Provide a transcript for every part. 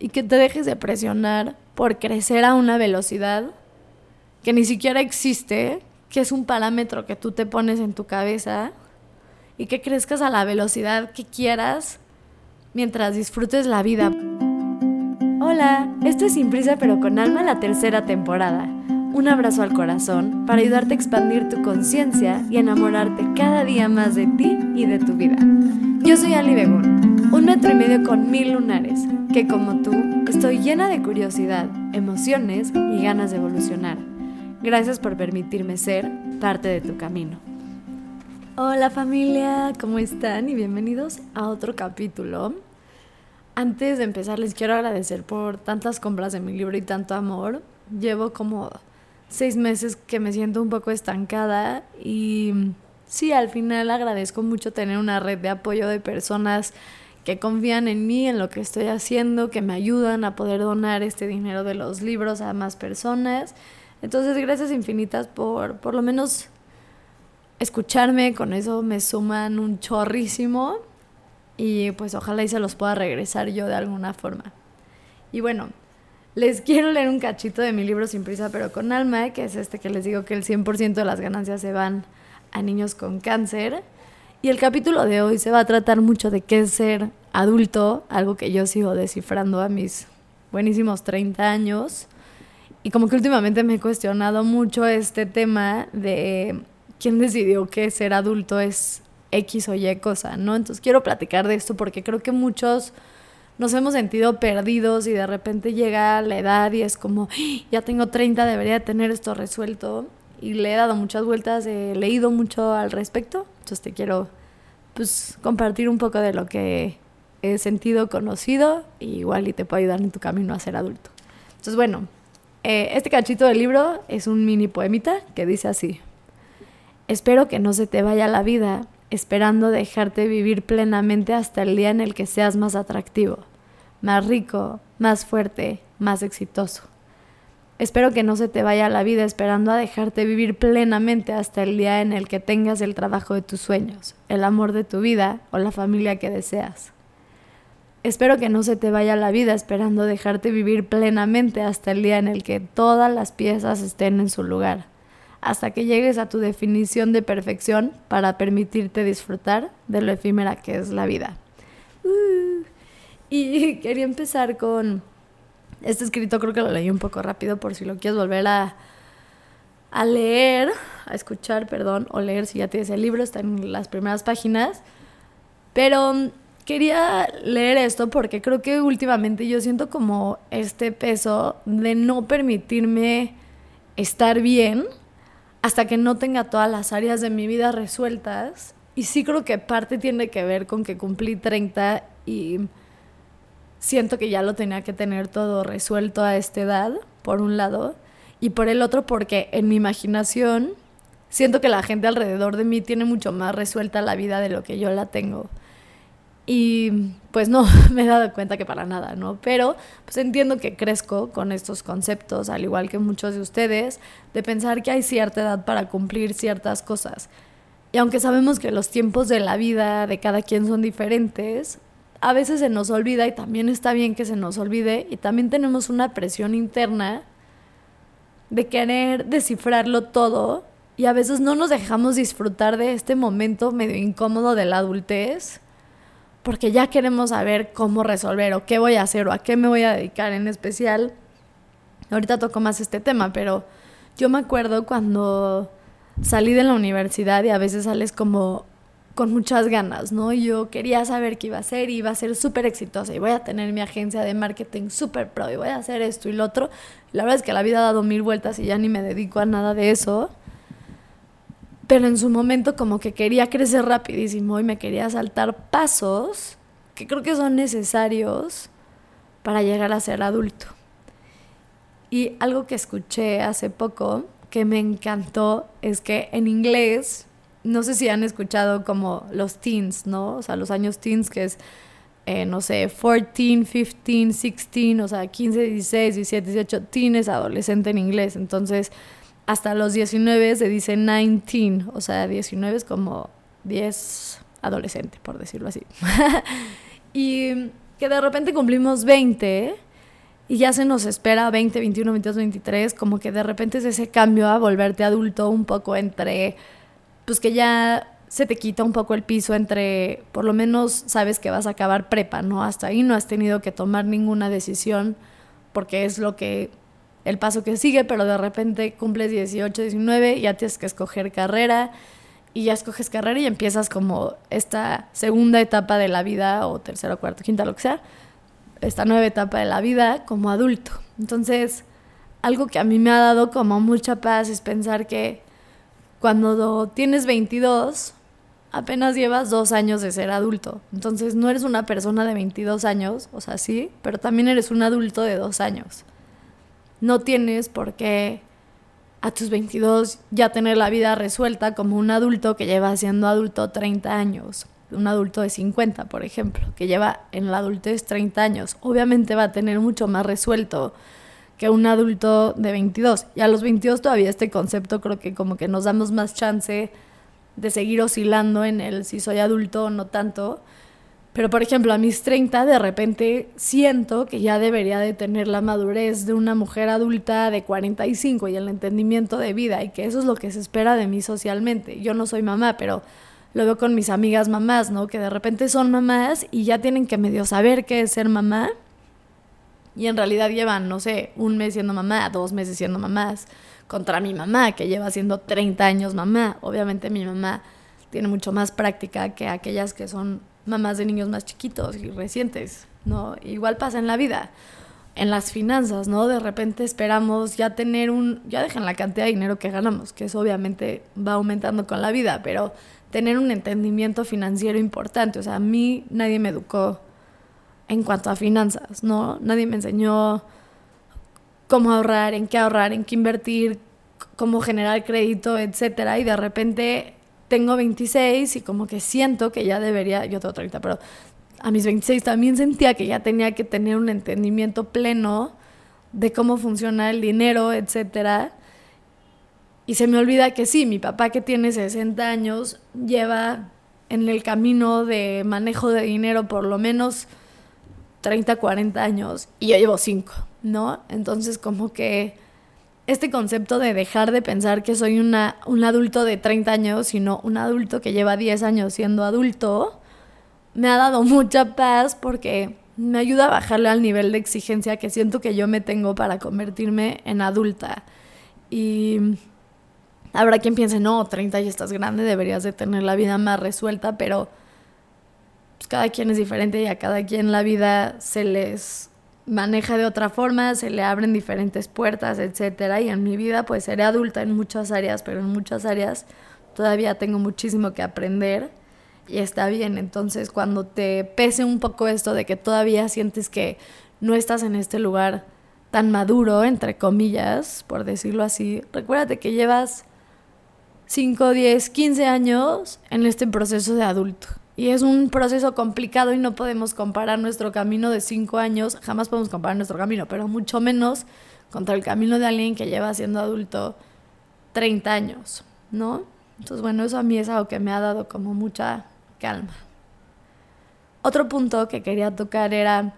y que te dejes de presionar por crecer a una velocidad que ni siquiera existe, que es un parámetro que tú te pones en tu cabeza y que crezcas a la velocidad que quieras mientras disfrutes la vida. Hola, esto es Sin pero con Alma la tercera temporada. Un abrazo al corazón para ayudarte a expandir tu conciencia y enamorarte cada día más de ti y de tu vida. Yo soy Ali Begún, un metro y medio con mil lunares, que como tú estoy llena de curiosidad, emociones y ganas de evolucionar. Gracias por permitirme ser parte de tu camino. Hola familia, ¿cómo están? Y bienvenidos a otro capítulo. Antes de empezar les quiero agradecer por tantas compras de mi libro y tanto amor. Llevo como seis meses que me siento un poco estancada y sí, al final agradezco mucho tener una red de apoyo de personas que confían en mí, en lo que estoy haciendo, que me ayudan a poder donar este dinero de los libros a más personas. Entonces, gracias infinitas por por lo menos escucharme, con eso me suman un chorrísimo y pues ojalá y se los pueda regresar yo de alguna forma. Y bueno, les quiero leer un cachito de mi libro Sin prisa pero con alma, que es este que les digo que el 100% de las ganancias se van a niños con cáncer. Y el capítulo de hoy se va a tratar mucho de qué es ser adulto, algo que yo sigo descifrando a mis buenísimos 30 años. Y como que últimamente me he cuestionado mucho este tema de quién decidió que ser adulto es X o Y cosa, ¿no? Entonces quiero platicar de esto porque creo que muchos nos hemos sentido perdidos y de repente llega la edad y es como, ya tengo 30, debería tener esto resuelto y le he dado muchas vueltas, he leído mucho al respecto, entonces te quiero pues compartir un poco de lo que he sentido, conocido, y igual y te puedo ayudar en tu camino a ser adulto. Entonces bueno, eh, este cachito del libro es un mini poemita que dice así, espero que no se te vaya la vida esperando dejarte vivir plenamente hasta el día en el que seas más atractivo, más rico, más fuerte, más exitoso. Espero que no se te vaya la vida esperando a dejarte vivir plenamente hasta el día en el que tengas el trabajo de tus sueños, el amor de tu vida o la familia que deseas. Espero que no se te vaya la vida esperando dejarte vivir plenamente hasta el día en el que todas las piezas estén en su lugar hasta que llegues a tu definición de perfección para permitirte disfrutar de lo efímera que es la vida. Uh, y quería empezar con este escrito, creo que lo leí un poco rápido por si lo quieres volver a, a leer, a escuchar, perdón, o leer si ya tienes el libro, está en las primeras páginas. Pero um, quería leer esto porque creo que últimamente yo siento como este peso de no permitirme estar bien hasta que no tenga todas las áreas de mi vida resueltas. Y sí creo que parte tiene que ver con que cumplí 30 y siento que ya lo tenía que tener todo resuelto a esta edad, por un lado, y por el otro porque en mi imaginación siento que la gente alrededor de mí tiene mucho más resuelta la vida de lo que yo la tengo. Y pues no, me he dado cuenta que para nada, ¿no? Pero pues entiendo que crezco con estos conceptos, al igual que muchos de ustedes, de pensar que hay cierta edad para cumplir ciertas cosas. Y aunque sabemos que los tiempos de la vida de cada quien son diferentes, a veces se nos olvida y también está bien que se nos olvide y también tenemos una presión interna de querer descifrarlo todo y a veces no nos dejamos disfrutar de este momento medio incómodo de la adultez porque ya queremos saber cómo resolver o qué voy a hacer o a qué me voy a dedicar en especial. Ahorita toco más este tema, pero yo me acuerdo cuando salí de la universidad y a veces sales como con muchas ganas, ¿no? Yo quería saber qué iba a hacer y iba a ser súper exitosa y voy a tener mi agencia de marketing súper pro y voy a hacer esto y lo otro. La verdad es que la vida ha dado mil vueltas y ya ni me dedico a nada de eso pero en su momento como que quería crecer rapidísimo y me quería saltar pasos que creo que son necesarios para llegar a ser adulto. Y algo que escuché hace poco que me encantó es que en inglés, no sé si han escuchado como los teens, ¿no? O sea, los años teens que es, eh, no sé, 14, 15, 16, o sea, 15, 16, 17, 18, teen es adolescente en inglés. Entonces, hasta los 19 se dice 19, o sea, 19 es como 10 adolescente, por decirlo así. y que de repente cumplimos 20 y ya se nos espera 20, 21, 22, 23, como que de repente es ese cambio a volverte adulto un poco entre, pues que ya se te quita un poco el piso entre, por lo menos sabes que vas a acabar prepa, ¿no? Hasta ahí no has tenido que tomar ninguna decisión porque es lo que, el paso que sigue, pero de repente cumples 18, 19, ya tienes que escoger carrera y ya escoges carrera y empiezas como esta segunda etapa de la vida o tercera, cuarta, quinta, lo que sea esta nueva etapa de la vida como adulto. Entonces, algo que a mí me ha dado como mucha paz es pensar que cuando tienes 22, apenas llevas dos años de ser adulto. Entonces, no eres una persona de 22 años, o sea, sí, pero también eres un adulto de dos años. No tienes por qué a tus 22 ya tener la vida resuelta como un adulto que lleva siendo adulto 30 años un adulto de 50, por ejemplo, que lleva en la adultez 30 años, obviamente va a tener mucho más resuelto que un adulto de 22. Y a los 22 todavía este concepto creo que como que nos damos más chance de seguir oscilando en el si soy adulto o no tanto. Pero por ejemplo, a mis 30 de repente siento que ya debería de tener la madurez de una mujer adulta de 45 y el entendimiento de vida y que eso es lo que se espera de mí socialmente. Yo no soy mamá, pero lo veo con mis amigas mamás, ¿no? Que de repente son mamás y ya tienen que medio saber qué es ser mamá. Y en realidad llevan, no sé, un mes siendo mamá, dos meses siendo mamás, contra mi mamá, que lleva siendo 30 años mamá. Obviamente mi mamá tiene mucho más práctica que aquellas que son mamás de niños más chiquitos y recientes, ¿no? Igual pasa en la vida, en las finanzas, ¿no? De repente esperamos ya tener un, ya dejen la cantidad de dinero que ganamos, que eso obviamente va aumentando con la vida, pero tener un entendimiento financiero importante. O sea, a mí nadie me educó en cuanto a finanzas, ¿no? Nadie me enseñó cómo ahorrar, en qué ahorrar, en qué invertir, cómo generar crédito, etcétera. Y de repente tengo 26 y como que siento que ya debería, yo tengo 30, pero a mis 26 también sentía que ya tenía que tener un entendimiento pleno de cómo funciona el dinero, etcétera. Y se me olvida que sí, mi papá que tiene 60 años lleva en el camino de manejo de dinero por lo menos 30, 40 años y yo llevo 5, ¿no? Entonces como que este concepto de dejar de pensar que soy una, un adulto de 30 años, sino un adulto que lleva 10 años siendo adulto, me ha dado mucha paz porque me ayuda a bajarle al nivel de exigencia que siento que yo me tengo para convertirme en adulta. Y Habrá quien piense, no, 30 y estás grande, deberías de tener la vida más resuelta, pero pues, cada quien es diferente y a cada quien la vida se les maneja de otra forma, se le abren diferentes puertas, etcétera. Y en mi vida, pues seré adulta en muchas áreas, pero en muchas áreas todavía tengo muchísimo que aprender y está bien. Entonces, cuando te pese un poco esto de que todavía sientes que no estás en este lugar tan maduro, entre comillas, por decirlo así, recuérdate que llevas 5, 10, 15 años en este proceso de adulto. Y es un proceso complicado y no podemos comparar nuestro camino de 5 años, jamás podemos comparar nuestro camino, pero mucho menos contra el camino de alguien que lleva siendo adulto 30 años, ¿no? Entonces, bueno, eso a mí es algo que me ha dado como mucha calma. Otro punto que quería tocar era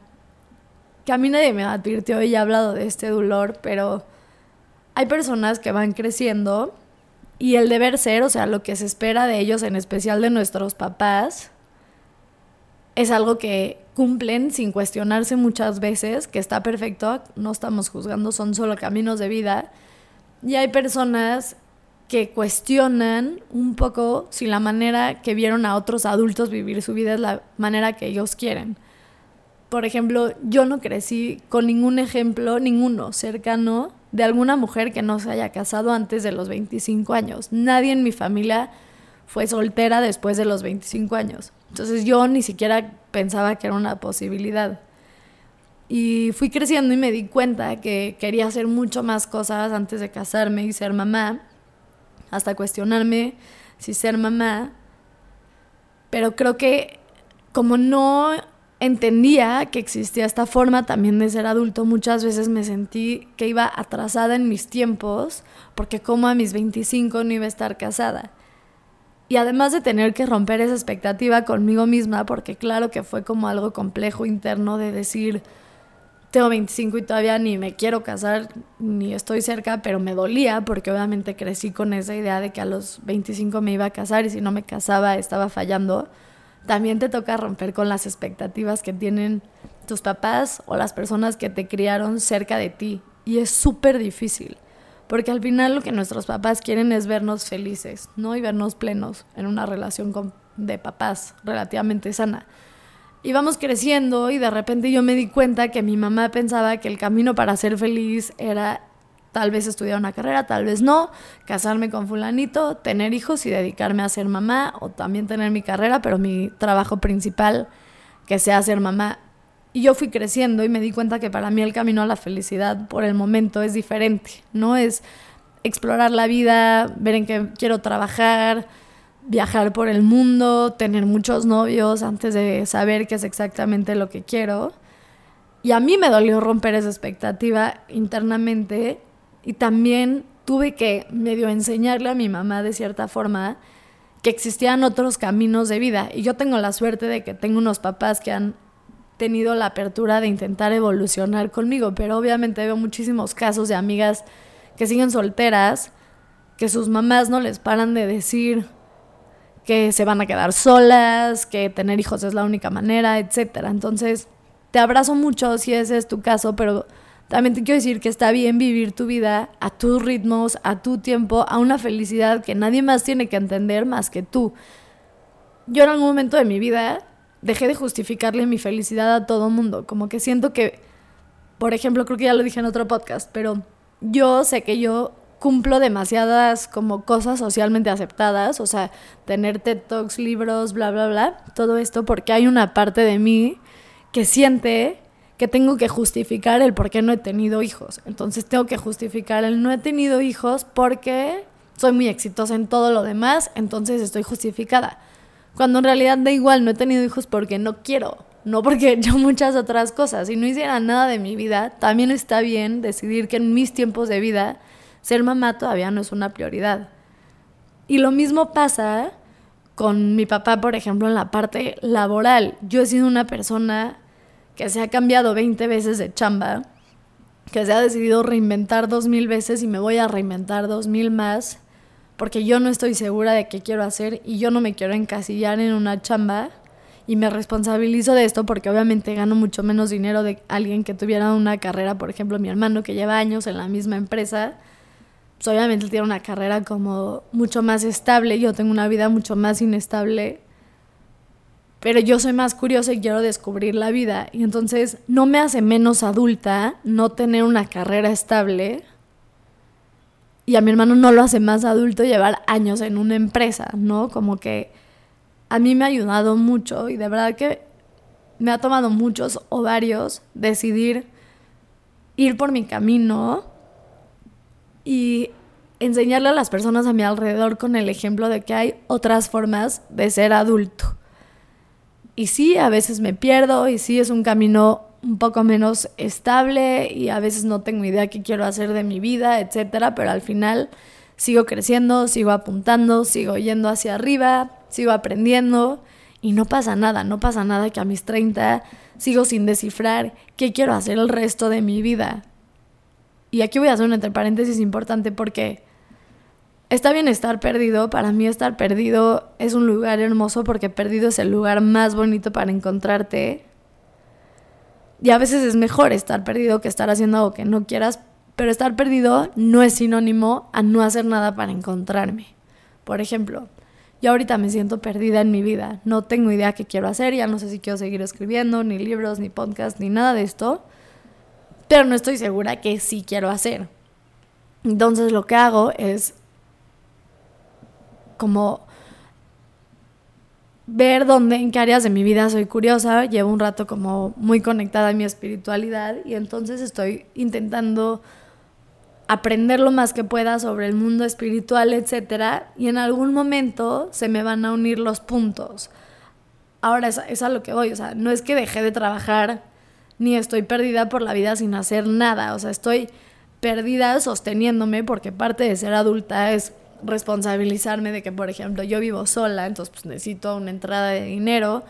que a mí nadie me advirtió y he hablado de este dolor, pero hay personas que van creciendo y el deber ser, o sea, lo que se espera de ellos, en especial de nuestros papás, es algo que cumplen sin cuestionarse muchas veces, que está perfecto, no estamos juzgando, son solo caminos de vida. Y hay personas que cuestionan un poco si la manera que vieron a otros adultos vivir su vida es la manera que ellos quieren. Por ejemplo, yo no crecí con ningún ejemplo, ninguno cercano de alguna mujer que no se haya casado antes de los 25 años. Nadie en mi familia fue soltera después de los 25 años. Entonces yo ni siquiera pensaba que era una posibilidad. Y fui creciendo y me di cuenta que quería hacer mucho más cosas antes de casarme y ser mamá, hasta cuestionarme si ser mamá. Pero creo que como no entendía que existía esta forma también de ser adulto, muchas veces me sentí que iba atrasada en mis tiempos, porque como a mis 25 no iba a estar casada. Y además de tener que romper esa expectativa conmigo misma, porque claro que fue como algo complejo interno de decir, tengo 25 y todavía ni me quiero casar, ni estoy cerca, pero me dolía porque obviamente crecí con esa idea de que a los 25 me iba a casar y si no me casaba estaba fallando. También te toca romper con las expectativas que tienen tus papás o las personas que te criaron cerca de ti. Y es súper difícil, porque al final lo que nuestros papás quieren es vernos felices, ¿no? Y vernos plenos en una relación con, de papás relativamente sana. Íbamos creciendo y de repente yo me di cuenta que mi mamá pensaba que el camino para ser feliz era tal vez estudiar una carrera, tal vez no, casarme con fulanito, tener hijos y dedicarme a ser mamá o también tener mi carrera, pero mi trabajo principal que sea ser mamá. Y yo fui creciendo y me di cuenta que para mí el camino a la felicidad por el momento es diferente, no es explorar la vida, ver en qué quiero trabajar, viajar por el mundo, tener muchos novios antes de saber qué es exactamente lo que quiero. Y a mí me dolió romper esa expectativa internamente y también tuve que medio enseñarle a mi mamá de cierta forma que existían otros caminos de vida. Y yo tengo la suerte de que tengo unos papás que han tenido la apertura de intentar evolucionar conmigo, pero obviamente veo muchísimos casos de amigas que siguen solteras, que sus mamás no les paran de decir, que se van a quedar solas, que tener hijos es la única manera, etcétera. Entonces, te abrazo mucho si ese es tu caso, pero también te quiero decir que está bien vivir tu vida a tus ritmos, a tu tiempo, a una felicidad que nadie más tiene que entender más que tú. Yo en algún momento de mi vida dejé de justificarle mi felicidad a todo mundo, como que siento que, por ejemplo, creo que ya lo dije en otro podcast, pero yo sé que yo cumplo demasiadas como cosas socialmente aceptadas, o sea, tener TED Talks, libros, bla, bla, bla, todo esto porque hay una parte de mí que siente que tengo que justificar el por qué no he tenido hijos. Entonces tengo que justificar el no he tenido hijos porque soy muy exitosa en todo lo demás, entonces estoy justificada. Cuando en realidad da igual, no he tenido hijos porque no quiero, no porque yo muchas otras cosas. Si no hiciera nada de mi vida, también está bien decidir que en mis tiempos de vida ser mamá todavía no es una prioridad. Y lo mismo pasa con mi papá, por ejemplo, en la parte laboral. Yo he sido una persona que se ha cambiado 20 veces de chamba, que se ha decidido reinventar dos mil veces y me voy a reinventar dos mil más, porque yo no estoy segura de qué quiero hacer y yo no me quiero encasillar en una chamba y me responsabilizo de esto porque obviamente gano mucho menos dinero de alguien que tuviera una carrera, por ejemplo, mi hermano que lleva años en la misma empresa pues obviamente tiene una carrera como mucho más estable, yo tengo una vida mucho más inestable, pero yo soy más curiosa y quiero descubrir la vida. Y entonces no me hace menos adulta no tener una carrera estable. Y a mi hermano no lo hace más adulto llevar años en una empresa, ¿no? Como que a mí me ha ayudado mucho y de verdad que me ha tomado muchos o varios decidir ir por mi camino y enseñarle a las personas a mi alrededor con el ejemplo de que hay otras formas de ser adulto. Y sí, a veces me pierdo y sí es un camino un poco menos estable y a veces no tengo idea qué quiero hacer de mi vida, etcétera, pero al final sigo creciendo, sigo apuntando, sigo yendo hacia arriba, sigo aprendiendo y no pasa nada, no pasa nada que a mis 30 sigo sin descifrar qué quiero hacer el resto de mi vida. Y aquí voy a hacer un entre paréntesis importante porque está bien estar perdido. Para mí estar perdido es un lugar hermoso porque perdido es el lugar más bonito para encontrarte. Y a veces es mejor estar perdido que estar haciendo algo que no quieras, pero estar perdido no es sinónimo a no hacer nada para encontrarme. Por ejemplo, yo ahorita me siento perdida en mi vida. No tengo idea qué quiero hacer, ya no sé si quiero seguir escribiendo, ni libros, ni podcast, ni nada de esto pero no estoy segura que sí quiero hacer. Entonces lo que hago es como ver dónde, en qué áreas de mi vida soy curiosa. Llevo un rato como muy conectada a mi espiritualidad y entonces estoy intentando aprender lo más que pueda sobre el mundo espiritual, etc. Y en algún momento se me van a unir los puntos. Ahora es, es a lo que voy, o sea, no es que dejé de trabajar ni estoy perdida por la vida sin hacer nada. O sea, estoy perdida sosteniéndome porque parte de ser adulta es responsabilizarme de que, por ejemplo, yo vivo sola, entonces pues necesito una entrada de dinero.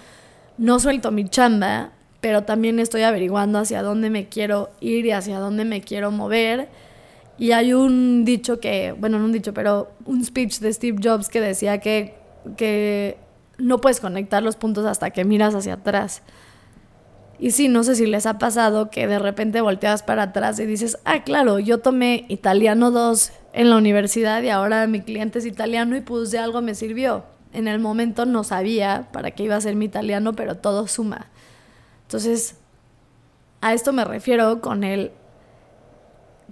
No suelto mi chamba, pero también estoy averiguando hacia dónde me quiero ir y hacia dónde me quiero mover. Y hay un dicho que, bueno, no un dicho, pero un speech de Steve Jobs que decía que, que no puedes conectar los puntos hasta que miras hacia atrás. Y sí, no sé si les ha pasado que de repente volteas para atrás y dices, ah, claro, yo tomé italiano 2 en la universidad y ahora mi cliente es italiano y pues de algo me sirvió. En el momento no sabía para qué iba a ser mi italiano, pero todo suma. Entonces, a esto me refiero con el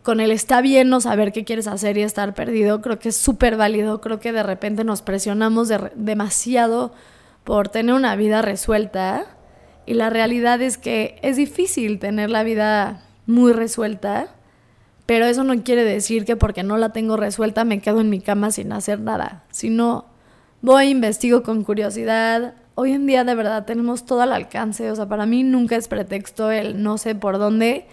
con el está bien no saber qué quieres hacer y estar perdido, creo que es súper válido, creo que de repente nos presionamos demasiado por tener una vida resuelta y la realidad es que es difícil tener la vida muy resuelta, pero eso no quiere decir que porque no la tengo resuelta me quedo en mi cama sin hacer nada, sino voy, investigo con curiosidad. Hoy en día de verdad tenemos todo al alcance, o sea, para mí nunca es pretexto el no sé por dónde.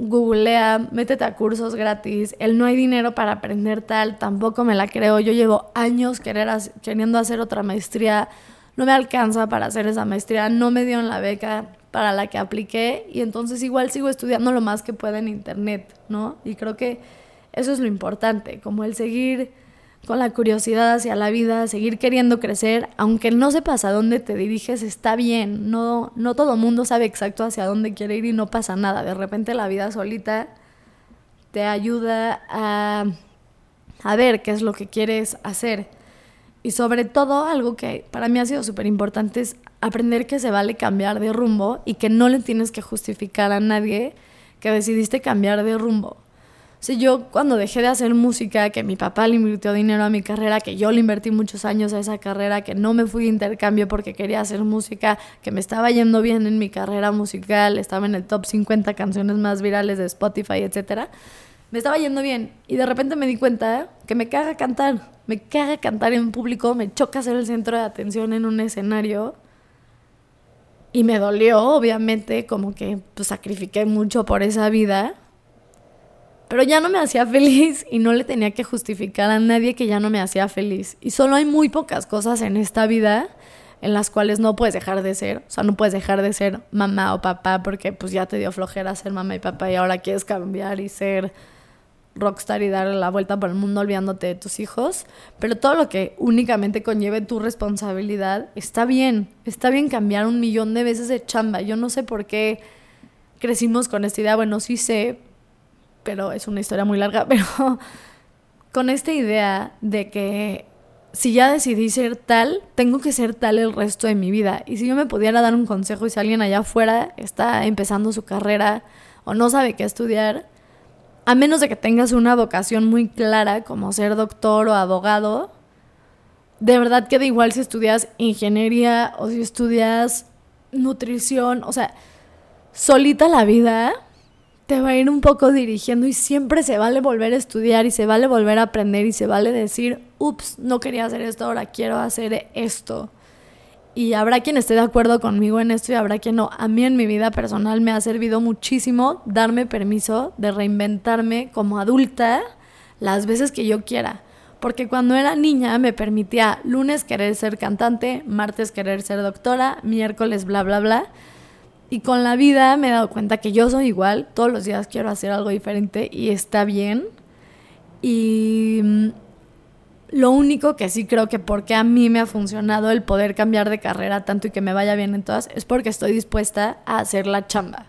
Googlea, métete a cursos gratis, el no hay dinero para aprender tal, tampoco me la creo. Yo llevo años querer, queriendo hacer otra maestría no me alcanza para hacer esa maestría, no me dieron la beca para la que apliqué y entonces igual sigo estudiando lo más que pueda en internet, ¿no? Y creo que eso es lo importante, como el seguir con la curiosidad hacia la vida, seguir queriendo crecer, aunque no sepas a dónde te diriges, está bien, no, no todo mundo sabe exacto hacia dónde quiere ir y no pasa nada, de repente la vida solita te ayuda a, a ver qué es lo que quieres hacer. Y sobre todo, algo que para mí ha sido súper importante es aprender que se vale cambiar de rumbo y que no le tienes que justificar a nadie que decidiste cambiar de rumbo. O sea, yo cuando dejé de hacer música, que mi papá le invirtió dinero a mi carrera, que yo le invertí muchos años a esa carrera, que no me fui de intercambio porque quería hacer música, que me estaba yendo bien en mi carrera musical, estaba en el top 50 canciones más virales de Spotify, etcétera me estaba yendo bien y de repente me di cuenta que me caga cantar, me caga cantar en público, me choca ser el centro de atención en un escenario. Y me dolió, obviamente, como que pues, sacrifiqué mucho por esa vida, pero ya no me hacía feliz y no le tenía que justificar a nadie que ya no me hacía feliz. Y solo hay muy pocas cosas en esta vida en las cuales no puedes dejar de ser, o sea, no puedes dejar de ser mamá o papá porque pues ya te dio flojera ser mamá y papá y ahora quieres cambiar y ser rockstar y dar la vuelta por el mundo olvidándote de tus hijos, pero todo lo que únicamente conlleve tu responsabilidad está bien, está bien cambiar un millón de veces de chamba. Yo no sé por qué crecimos con esta idea, bueno, sí sé, pero es una historia muy larga, pero con esta idea de que si ya decidí ser tal, tengo que ser tal el resto de mi vida. Y si yo me pudiera dar un consejo y si alguien allá afuera está empezando su carrera o no sabe qué estudiar, a menos de que tengas una vocación muy clara como ser doctor o abogado, de verdad que da igual si estudias ingeniería o si estudias nutrición, o sea, solita la vida te va a ir un poco dirigiendo y siempre se vale volver a estudiar y se vale volver a aprender y se vale decir, ups, no quería hacer esto, ahora quiero hacer esto y habrá quien esté de acuerdo conmigo en esto y habrá quien no. A mí en mi vida personal me ha servido muchísimo darme permiso de reinventarme como adulta las veces que yo quiera. Porque cuando era niña me permitía lunes querer ser cantante, martes querer ser doctora, miércoles bla bla bla. Y con la vida me he dado cuenta que yo soy igual, todos los días quiero hacer algo diferente y está bien. Y mm, lo único que sí creo que porque a mí me ha funcionado el poder cambiar de carrera tanto y que me vaya bien en todas es porque estoy dispuesta a hacer la chamba.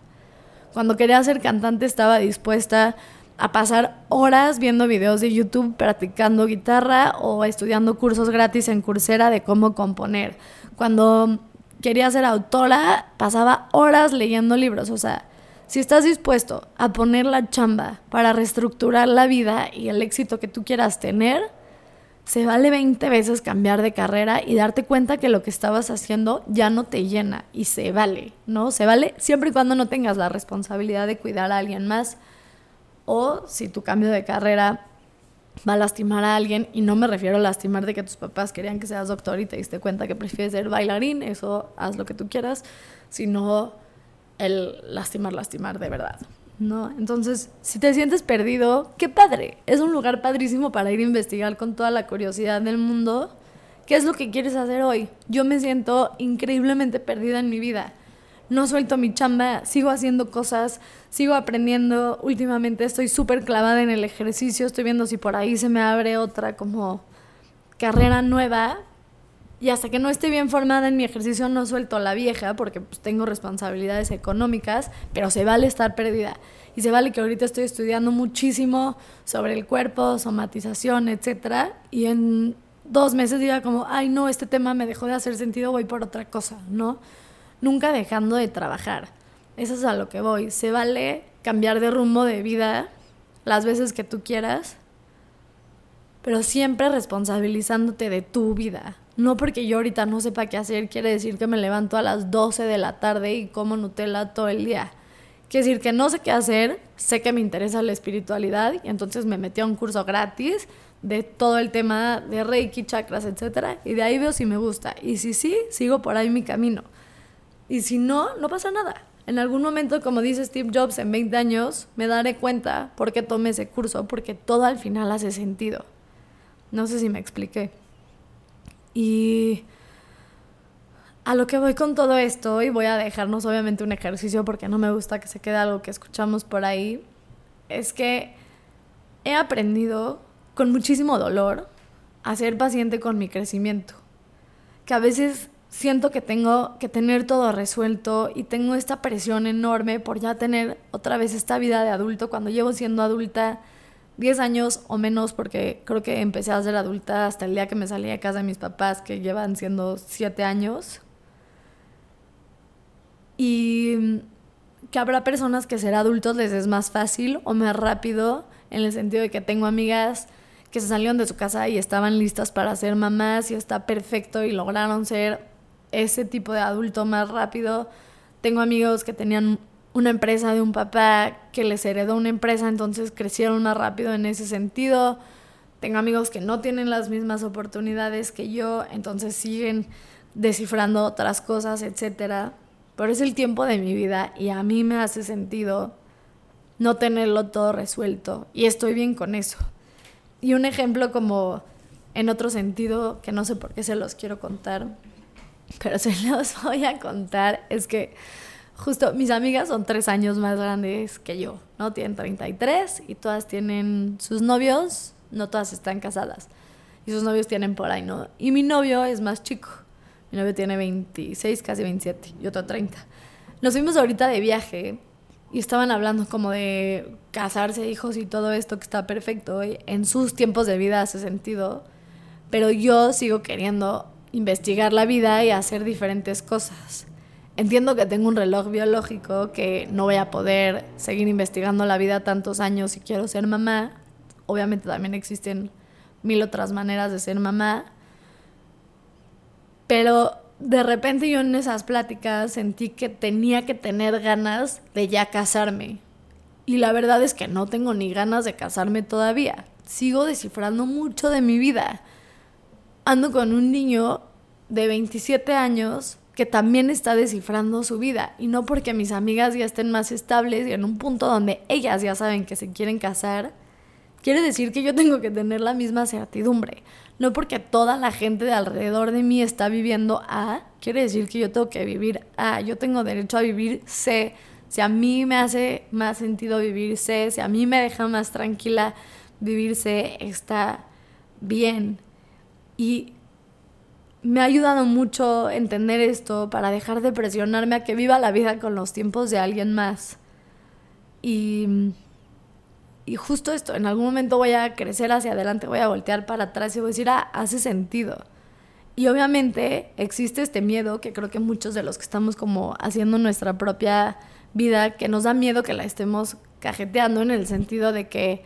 Cuando quería ser cantante estaba dispuesta a pasar horas viendo videos de YouTube practicando guitarra o estudiando cursos gratis en Coursera de cómo componer. Cuando quería ser autora pasaba horas leyendo libros, o sea, si estás dispuesto a poner la chamba para reestructurar la vida y el éxito que tú quieras tener, se vale 20 veces cambiar de carrera y darte cuenta que lo que estabas haciendo ya no te llena y se vale, ¿no? Se vale siempre y cuando no tengas la responsabilidad de cuidar a alguien más o si tu cambio de carrera va a lastimar a alguien y no me refiero a lastimar de que tus papás querían que seas doctor y te diste cuenta que prefieres ser bailarín, eso haz lo que tú quieras, sino el lastimar, lastimar de verdad. ¿No? Entonces, si te sientes perdido, qué padre. Es un lugar padrísimo para ir a investigar con toda la curiosidad del mundo. ¿Qué es lo que quieres hacer hoy? Yo me siento increíblemente perdida en mi vida. no suelto mi chamba, sigo haciendo cosas, sigo aprendiendo. Últimamente estoy súper clavada en el ejercicio, estoy viendo si por ahí se me abre otra como carrera nueva. Y hasta que no esté bien formada en mi ejercicio no suelto la vieja porque pues, tengo responsabilidades económicas, pero se vale estar perdida. Y se vale que ahorita estoy estudiando muchísimo sobre el cuerpo, somatización, etc. Y en dos meses diga como, ay no, este tema me dejó de hacer sentido, voy por otra cosa, ¿no? nunca dejando de trabajar. Eso es a lo que voy. Se vale cambiar de rumbo de vida las veces que tú quieras, pero siempre responsabilizándote de tu vida. No porque yo ahorita no sepa qué hacer, quiere decir que me levanto a las 12 de la tarde y como Nutella todo el día. Quiere decir que no sé qué hacer, sé que me interesa la espiritualidad y entonces me metí a un curso gratis de todo el tema de Reiki, chakras, etc. Y de ahí veo si me gusta. Y si sí, sigo por ahí mi camino. Y si no, no pasa nada. En algún momento, como dice Steve Jobs, en 20 años, me daré cuenta por qué tomé ese curso, porque todo al final hace sentido. No sé si me expliqué. Y a lo que voy con todo esto, y voy a dejarnos obviamente un ejercicio porque no me gusta que se quede algo que escuchamos por ahí, es que he aprendido con muchísimo dolor a ser paciente con mi crecimiento. Que a veces siento que tengo que tener todo resuelto y tengo esta presión enorme por ya tener otra vez esta vida de adulto cuando llevo siendo adulta 10 años o menos porque creo que empecé a ser adulta hasta el día que me salí de casa de mis papás que llevan siendo 7 años. Y que habrá personas que ser adultos les es más fácil o más rápido en el sentido de que tengo amigas que se salieron de su casa y estaban listas para ser mamás y está perfecto y lograron ser ese tipo de adulto más rápido. Tengo amigos que tenían una empresa de un papá que les heredó una empresa, entonces crecieron más rápido en ese sentido. Tengo amigos que no tienen las mismas oportunidades que yo, entonces siguen descifrando otras cosas, etc. Pero es el tiempo de mi vida y a mí me hace sentido no tenerlo todo resuelto y estoy bien con eso. Y un ejemplo como en otro sentido, que no sé por qué se los quiero contar, pero se los voy a contar, es que justo mis amigas son tres años más grandes que yo, ¿no? Tienen 33 y todas tienen sus novios, no todas están casadas. Y sus novios tienen por ahí, ¿no? Y mi novio es más chico. Mi novio tiene 26, casi 27, y otro 30. Nos fuimos ahorita de viaje y estaban hablando como de casarse, hijos y todo esto que está perfecto. Y en sus tiempos de vida hace sentido. Pero yo sigo queriendo investigar la vida y hacer diferentes cosas. Entiendo que tengo un reloj biológico que no voy a poder seguir investigando la vida tantos años si quiero ser mamá. Obviamente también existen mil otras maneras de ser mamá. Pero de repente yo en esas pláticas sentí que tenía que tener ganas de ya casarme. Y la verdad es que no tengo ni ganas de casarme todavía. Sigo descifrando mucho de mi vida ando con un niño de 27 años que también está descifrando su vida. Y no porque mis amigas ya estén más estables y en un punto donde ellas ya saben que se quieren casar, quiere decir que yo tengo que tener la misma certidumbre. No porque toda la gente de alrededor de mí está viviendo A, quiere decir que yo tengo que vivir A. Yo tengo derecho a vivir C. Si a mí me hace más sentido vivir C, si a mí me deja más tranquila vivir C, está bien. Y me ha ayudado mucho entender esto para dejar de presionarme a que viva la vida con los tiempos de alguien más. Y, y justo esto, en algún momento voy a crecer hacia adelante, voy a voltear para atrás y voy a decir, ah, hace sentido. Y obviamente existe este miedo que creo que muchos de los que estamos como haciendo nuestra propia vida, que nos da miedo que la estemos cajeteando en el sentido de que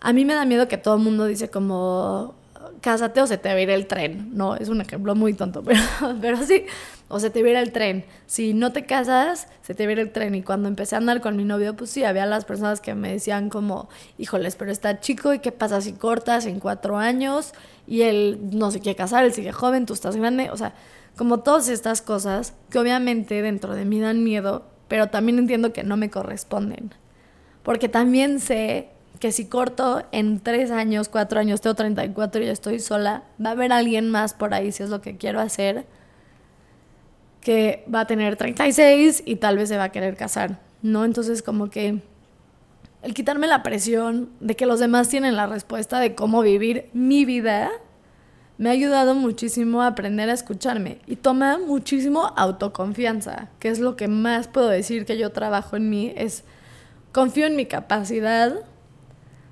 a mí me da miedo que todo el mundo dice como, cásate o se te va a ir el tren. No, es un ejemplo muy tonto, pero, pero sí, o se te va a ir el tren. Si no te casas, se te va a ir el tren. Y cuando empecé a andar con mi novio, pues sí, había las personas que me decían como, híjoles, pero está chico y qué pasa si cortas en cuatro años y él no se quiere casar, él sigue joven, tú estás grande. O sea, como todas estas cosas que obviamente dentro de mí dan miedo, pero también entiendo que no me corresponden. Porque también sé que si corto en tres años, cuatro años, tengo 34 y estoy sola, va a haber alguien más por ahí si es lo que quiero hacer. que va a tener 36 y tal vez se va a querer casar, ¿no? Entonces como que el quitarme la presión de que los demás tienen la respuesta de cómo vivir mi vida me ha ayudado muchísimo a aprender a escucharme y toma muchísimo autoconfianza, que es lo que más puedo decir que yo trabajo en mí, es confío en mi capacidad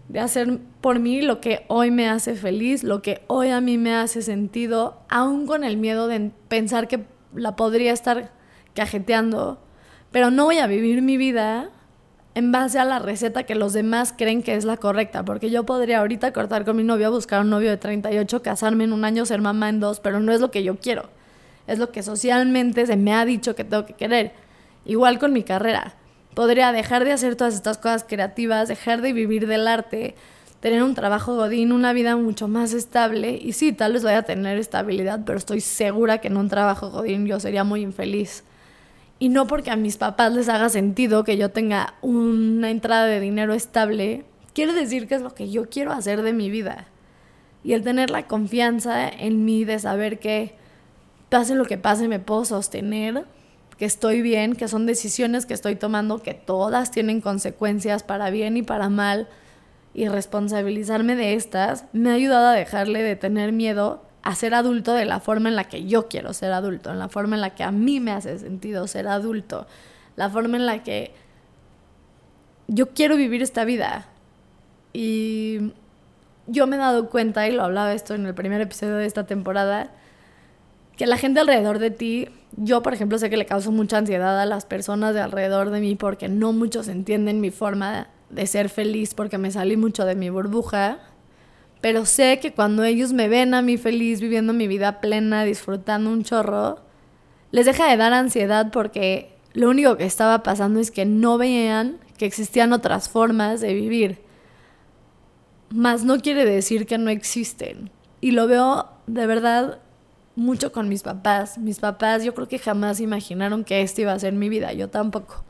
de hacer por mí lo que hoy me hace feliz, lo que hoy a mí me hace sentido, aún con el miedo de pensar que la podría estar cajeteando, pero no voy a vivir mi vida en base a la receta que los demás creen que es la correcta, porque yo podría ahorita cortar con mi novio, buscar un novio de 38, casarme en un año, ser mamá en dos, pero no es lo que yo quiero, es lo que socialmente se me ha dicho que tengo que querer. Igual con mi carrera, podría dejar de hacer todas estas cosas creativas, dejar de vivir del arte, tener un trabajo godín, una vida mucho más estable, y sí, tal vez vaya a tener estabilidad, pero estoy segura que en un trabajo godín yo sería muy infeliz. Y no porque a mis papás les haga sentido que yo tenga una entrada de dinero estable, quiere decir que es lo que yo quiero hacer de mi vida. Y el tener la confianza en mí de saber que pase lo que pase me puedo sostener, que estoy bien, que son decisiones que estoy tomando, que todas tienen consecuencias para bien y para mal, y responsabilizarme de estas, me ha ayudado a dejarle de tener miedo a ser adulto de la forma en la que yo quiero ser adulto, en la forma en la que a mí me hace sentido ser adulto, la forma en la que yo quiero vivir esta vida. Y yo me he dado cuenta, y lo hablaba esto en el primer episodio de esta temporada, que la gente alrededor de ti, yo por ejemplo sé que le causo mucha ansiedad a las personas de alrededor de mí porque no muchos entienden mi forma de ser feliz porque me salí mucho de mi burbuja pero sé que cuando ellos me ven a mí feliz, viviendo mi vida plena, disfrutando un chorro, les deja de dar ansiedad porque lo único que estaba pasando es que no veían que existían otras formas de vivir. Más no quiere decir que no existen. Y lo veo de verdad mucho con mis papás. Mis papás yo creo que jamás imaginaron que esto iba a ser mi vida, yo tampoco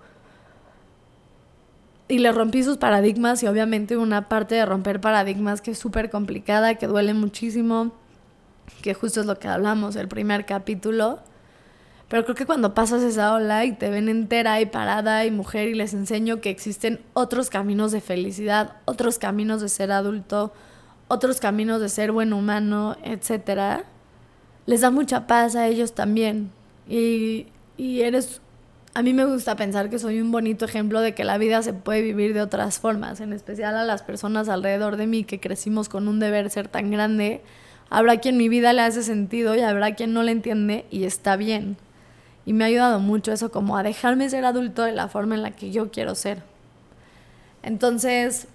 y le rompí sus paradigmas y obviamente una parte de romper paradigmas que es súper complicada, que duele muchísimo, que justo es lo que hablamos el primer capítulo. Pero creo que cuando pasas esa ola y te ven entera y parada y mujer y les enseño que existen otros caminos de felicidad, otros caminos de ser adulto, otros caminos de ser buen humano, etc., les da mucha paz a ellos también. Y, y eres a mí me gusta pensar que soy un bonito ejemplo de que la vida se puede vivir de otras formas, en especial a las personas alrededor de mí que crecimos con un deber ser tan grande. Habrá quien mi vida le hace sentido y habrá quien no le entiende y está bien. Y me ha ayudado mucho eso como a dejarme ser adulto de la forma en la que yo quiero ser. Entonces,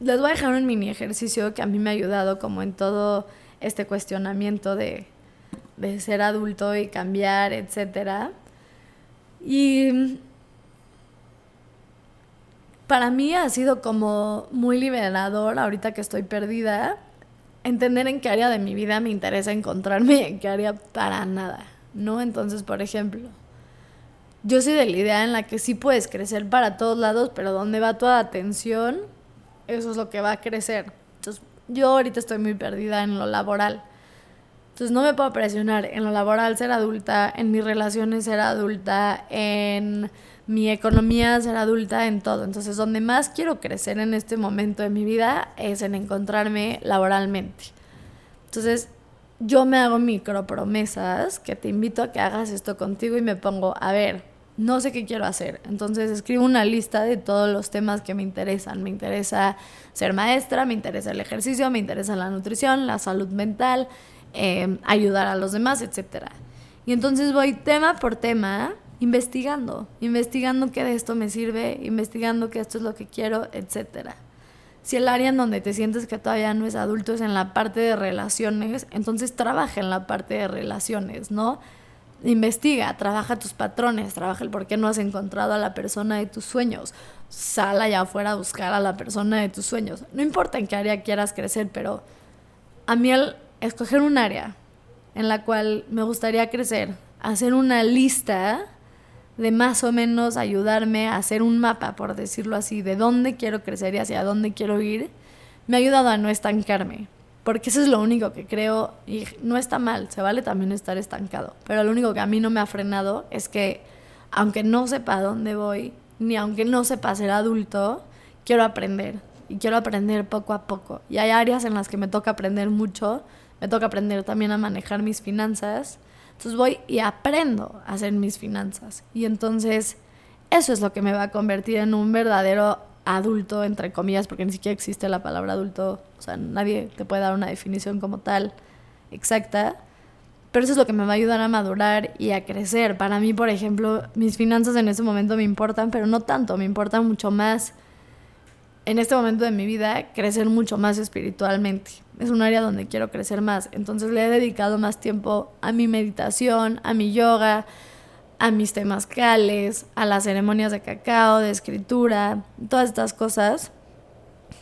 les voy a dejar un mini ejercicio que a mí me ha ayudado como en todo este cuestionamiento de, de ser adulto y cambiar, etcétera y para mí ha sido como muy liberador ahorita que estoy perdida, entender en qué área de mi vida me interesa encontrarme y en qué área para nada, ¿no? Entonces, por ejemplo, yo soy de la idea en la que sí puedes crecer para todos lados, pero donde va toda atención, eso es lo que va a crecer. Entonces, yo ahorita estoy muy perdida en lo laboral. Entonces no me puedo presionar en lo laboral ser adulta, en mis relaciones ser adulta, en mi economía ser adulta, en todo. Entonces donde más quiero crecer en este momento de mi vida es en encontrarme laboralmente. Entonces yo me hago micro promesas que te invito a que hagas esto contigo y me pongo, a ver, no sé qué quiero hacer. Entonces escribo una lista de todos los temas que me interesan. Me interesa ser maestra, me interesa el ejercicio, me interesa la nutrición, la salud mental, Em, ayudar a los demás, etc. Y entonces voy tema por tema investigando, investigando qué de esto me sirve, investigando que esto es lo que quiero, etc. Si el área en donde te sientes que todavía no es adulto es en la parte de relaciones, entonces trabaja en la parte de relaciones, ¿no? Investiga, trabaja tus patrones, trabaja el por qué no has encontrado a la persona de tus sueños. Sal allá afuera a buscar a la persona de tus sueños. No importa en qué área quieras crecer, pero a mí el, escoger un área en la cual me gustaría crecer, hacer una lista de más o menos ayudarme a hacer un mapa, por decirlo así, de dónde quiero crecer y hacia dónde quiero ir, me ha ayudado a no estancarme. Porque eso es lo único que creo, y no está mal, se vale también estar estancado, pero lo único que a mí no me ha frenado es que aunque no sepa dónde voy, ni aunque no sepa ser adulto, quiero aprender y quiero aprender poco a poco. Y hay áreas en las que me toca aprender mucho, me toca aprender también a manejar mis finanzas. Entonces voy y aprendo a hacer mis finanzas. Y entonces eso es lo que me va a convertir en un verdadero adulto, entre comillas, porque ni siquiera existe la palabra adulto, o sea, nadie te puede dar una definición como tal exacta, pero eso es lo que me va a ayudar a madurar y a crecer. Para mí, por ejemplo, mis finanzas en ese momento me importan, pero no tanto, me importan mucho más en este momento de mi vida crecer mucho más espiritualmente. Es un área donde quiero crecer más, entonces le he dedicado más tiempo a mi meditación, a mi yoga, a mis temazcales, a las ceremonias de cacao, de escritura, todas estas cosas,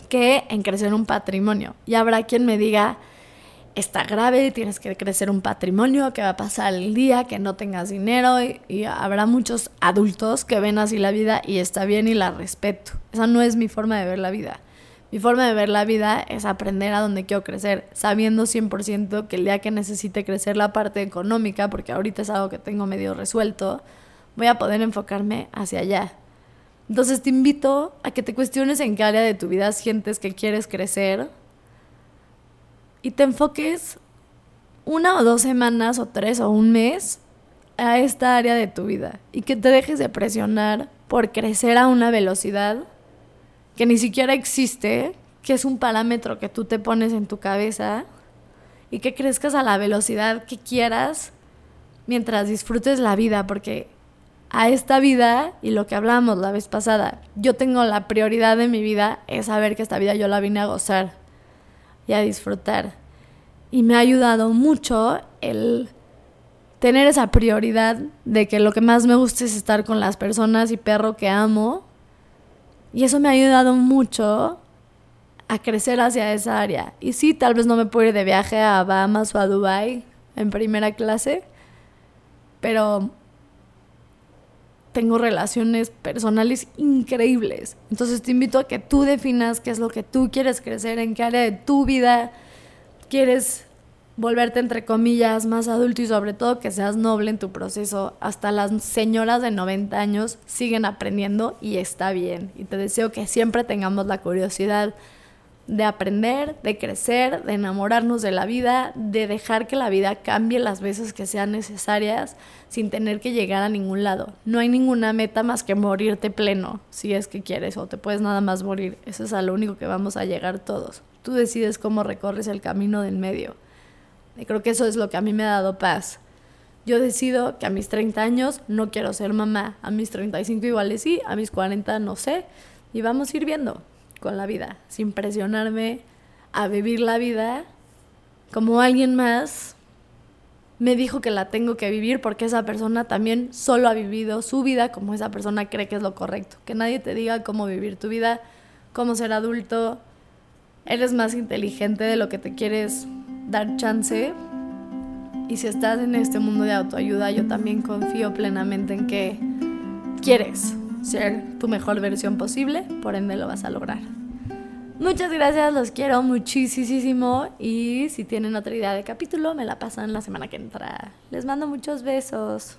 que en crecer un patrimonio. Y habrá quien me diga, está grave, tienes que crecer un patrimonio, que va a pasar el día, que no tengas dinero y, habrá muchos adultos que ven así la vida y está bien y la respeto. Esa no es mi forma de ver la vida. Mi forma de ver la vida es aprender a dónde quiero crecer, sabiendo 100% que el día que necesite crecer la parte económica, porque ahorita es algo que tengo medio resuelto, voy a poder enfocarme hacia allá. Entonces te invito a que te cuestiones en qué área de tu vida sientes que quieres crecer y te enfoques una o dos semanas o tres o un mes a esta área de tu vida y que te dejes de presionar por crecer a una velocidad que ni siquiera existe, que es un parámetro que tú te pones en tu cabeza y que crezcas a la velocidad que quieras mientras disfrutes la vida, porque a esta vida y lo que hablamos la vez pasada, yo tengo la prioridad de mi vida es saber que esta vida yo la vine a gozar a disfrutar. Y me ha ayudado mucho el tener esa prioridad de que lo que más me gusta es estar con las personas y perro que amo y eso me ha ayudado mucho a crecer hacia esa área. Y sí, tal vez no me puedo ir de viaje a Bahamas o a Dubai en primera clase, pero tengo relaciones personales increíbles. Entonces te invito a que tú definas qué es lo que tú quieres crecer, en qué área de tu vida quieres volverte entre comillas más adulto y sobre todo que seas noble en tu proceso. Hasta las señoras de 90 años siguen aprendiendo y está bien. Y te deseo que siempre tengamos la curiosidad de aprender, de crecer, de enamorarnos de la vida, de dejar que la vida cambie las veces que sean necesarias sin tener que llegar a ningún lado. No hay ninguna meta más que morirte pleno, si es que quieres, o te puedes nada más morir. Eso es a lo único que vamos a llegar todos. Tú decides cómo recorres el camino del medio. Y creo que eso es lo que a mí me ha dado paz. Yo decido que a mis 30 años no quiero ser mamá, a mis 35 iguales sí, a mis 40 no sé, y vamos a ir viendo con la vida, sin presionarme a vivir la vida como alguien más me dijo que la tengo que vivir porque esa persona también solo ha vivido su vida como esa persona cree que es lo correcto. Que nadie te diga cómo vivir tu vida, cómo ser adulto. Eres más inteligente de lo que te quieres dar chance. Y si estás en este mundo de autoayuda, yo también confío plenamente en que quieres ser tu mejor versión posible, por ende lo vas a lograr. Muchas gracias, los quiero muchísimo y si tienen otra idea de capítulo, me la pasan la semana que entra. Les mando muchos besos.